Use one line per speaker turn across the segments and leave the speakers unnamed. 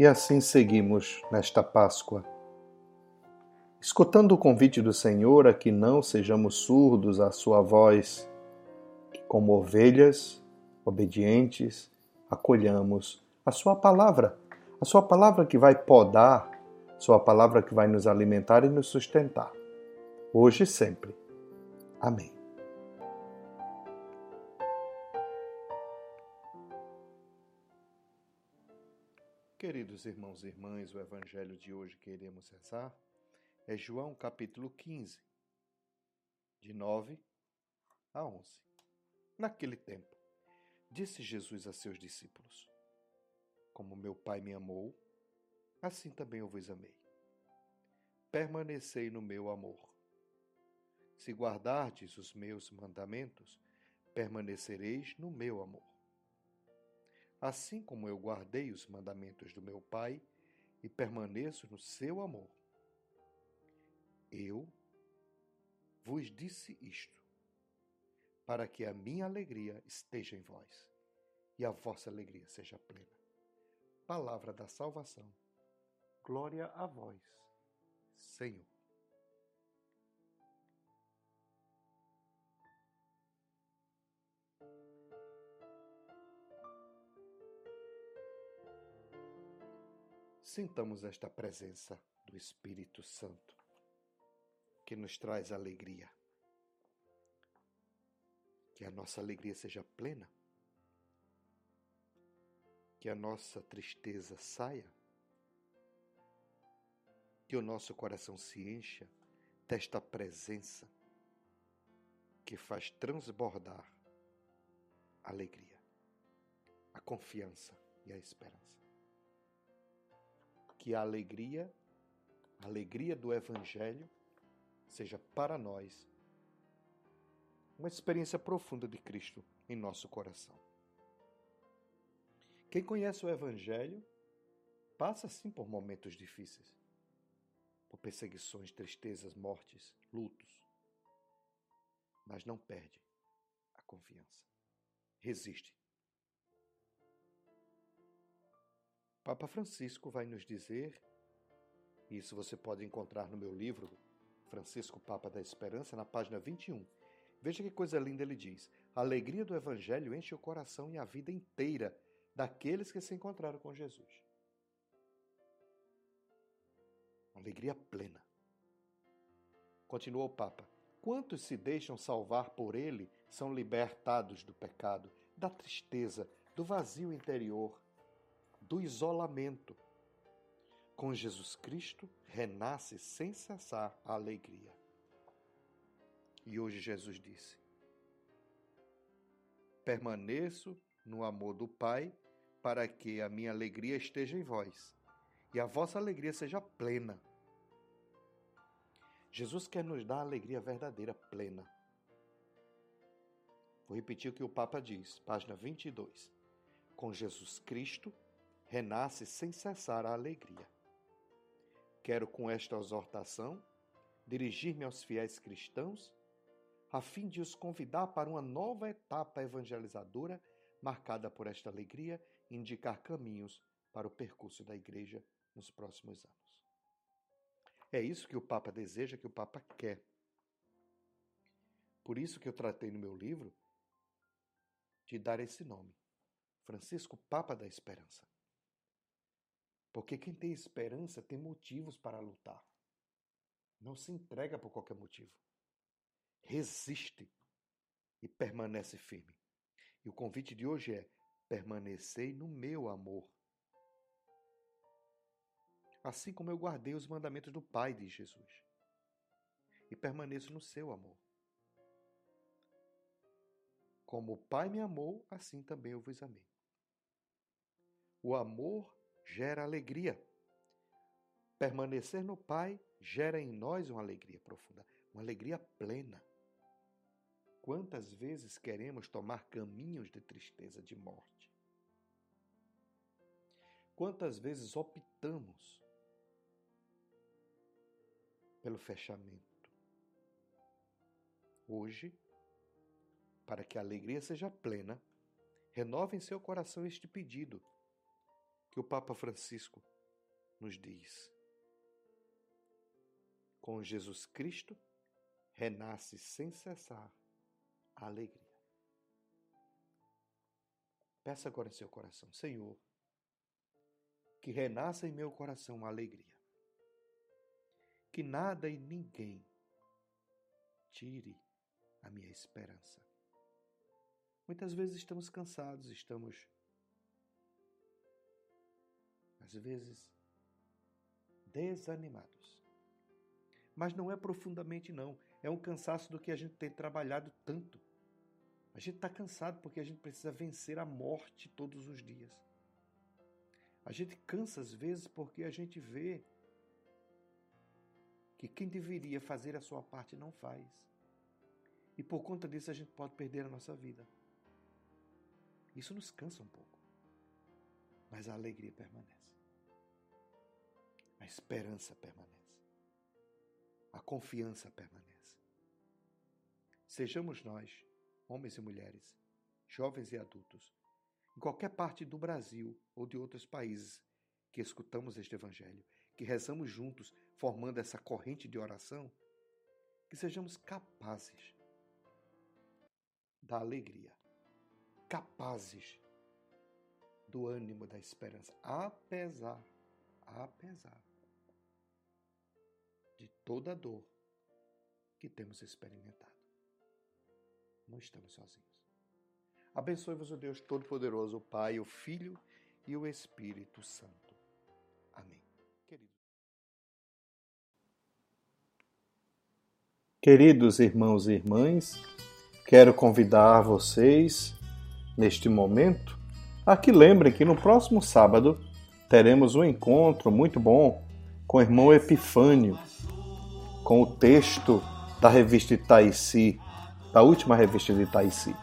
E assim seguimos nesta Páscoa, escutando o convite do Senhor a que não sejamos surdos à Sua voz, que, como ovelhas obedientes, acolhamos a Sua palavra, a Sua palavra que vai podar, Sua palavra que vai nos alimentar e nos sustentar, hoje e sempre. Amém. Queridos irmãos e irmãs, o evangelho de hoje que iremos rezar é João capítulo 15, de 9 a 11. Naquele tempo, disse Jesus a seus discípulos: Como meu Pai me amou, assim também eu vos amei. Permanecei no meu amor. Se guardardes os meus mandamentos, permanecereis no meu amor assim como eu guardei os mandamentos do meu Pai e permaneço no seu amor. Eu vos disse isto, para que a minha alegria esteja em vós e a vossa alegria seja plena. Palavra da salvação. Glória a vós, Senhor. Sintamos esta presença do Espírito Santo que nos traz alegria. Que a nossa alegria seja plena. Que a nossa tristeza saia. Que o nosso coração se encha desta presença que faz transbordar a alegria, a confiança e a esperança que a alegria, a alegria do Evangelho, seja para nós uma experiência profunda de Cristo em nosso coração. Quem conhece o Evangelho passa sim por momentos difíceis, por perseguições, tristezas, mortes, lutos, mas não perde a confiança. Resiste Papa Francisco vai nos dizer, isso você pode encontrar no meu livro, Francisco Papa da Esperança, na página 21. Veja que coisa linda ele diz: A alegria do Evangelho enche o coração e a vida inteira daqueles que se encontraram com Jesus. Alegria plena. Continuou o Papa. Quantos se deixam salvar por ele são libertados do pecado, da tristeza, do vazio interior, do isolamento. Com Jesus Cristo renasce sem cessar a alegria. E hoje Jesus disse: Permaneço no amor do Pai, para que a minha alegria esteja em vós e a vossa alegria seja plena. Jesus quer nos dar a alegria verdadeira, plena. Vou repetir o que o Papa diz, página 22. Com Jesus Cristo renasce sem cessar a alegria. Quero com esta exortação dirigir-me aos fiéis cristãos, a fim de os convidar para uma nova etapa evangelizadora marcada por esta alegria e indicar caminhos para o percurso da Igreja nos próximos anos. É isso que o Papa deseja, que o Papa quer. Por isso que eu tratei no meu livro de dar esse nome, Francisco Papa da Esperança. Porque quem tem esperança tem motivos para lutar. Não se entrega por qualquer motivo. Resiste e permanece firme. E o convite de hoje é: permanecei no meu amor. Assim como eu guardei os mandamentos do Pai de Jesus. E permaneço no seu amor. Como o Pai me amou, assim também eu vos amei. O amor gera alegria. Permanecer no Pai gera em nós uma alegria profunda, uma alegria plena. Quantas vezes queremos tomar caminhos de tristeza, de morte? Quantas vezes optamos pelo fechamento? Hoje, para que a alegria seja plena, renove em seu coração este pedido que o Papa Francisco nos diz. Com Jesus Cristo, renasce sem cessar a alegria. Peça agora em seu coração, Senhor, que renasça em meu coração a alegria. Que nada e ninguém tire a minha esperança. Muitas vezes estamos cansados, estamos, às vezes, desanimados. Mas não é profundamente, não. É um cansaço do que a gente tem trabalhado tanto. A gente está cansado porque a gente precisa vencer a morte todos os dias. A gente cansa às vezes porque a gente vê que quem deveria fazer a sua parte não faz. E por conta disso a gente pode perder a nossa vida. Isso nos cansa um pouco. Mas a alegria permanece. A esperança permanece. A confiança permanece. Sejamos nós, homens e mulheres, jovens e adultos, em qualquer parte do Brasil ou de outros países que escutamos este Evangelho, que rezamos juntos, formando essa corrente de oração, que sejamos capazes da alegria, capazes do ânimo da esperança, apesar, apesar de toda a dor que temos experimentado. Não estamos sozinhos. Abençoe-vos o Deus Todo-Poderoso, o Pai, o Filho e o Espírito Santo. Amém. Queridos. Queridos irmãos e irmãs, quero convidar vocês, neste momento, a que lembrem que no próximo sábado teremos um encontro muito bom com o irmão Epifânio, com o texto da revista Itaici, da última revista de Itaici.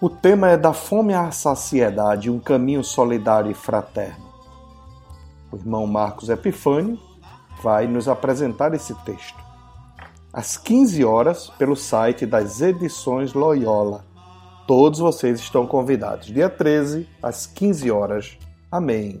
O tema é da fome à saciedade, um caminho solidário e fraterno. O irmão Marcos Epifânio vai nos apresentar esse texto. Às 15 horas, pelo site das Edições Loyola. Todos vocês estão convidados. Dia 13, às 15 horas. Amém.